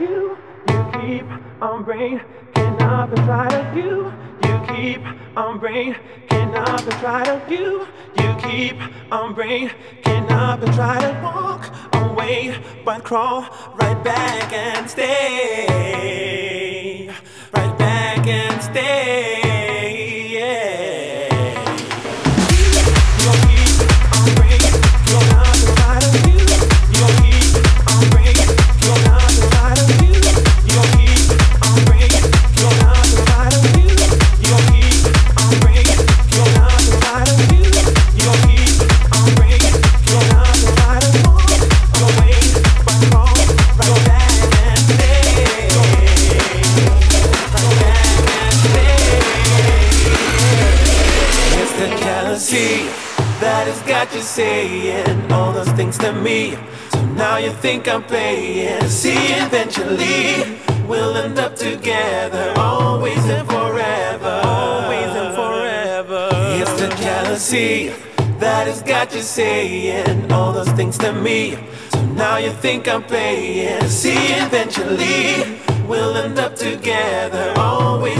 you. You keep on breaking up inside of you. You keep on breaking up inside of you. You keep on breaking up and try to walk away, but crawl right back and stay. Right back and stay. You saying all those things to me. So now you think I'm playing. See, eventually we'll end up together, always and forever. Always and forever. It's the jealousy that has got you saying all those things to me. So now you think I'm playing. See, eventually we'll end up together, always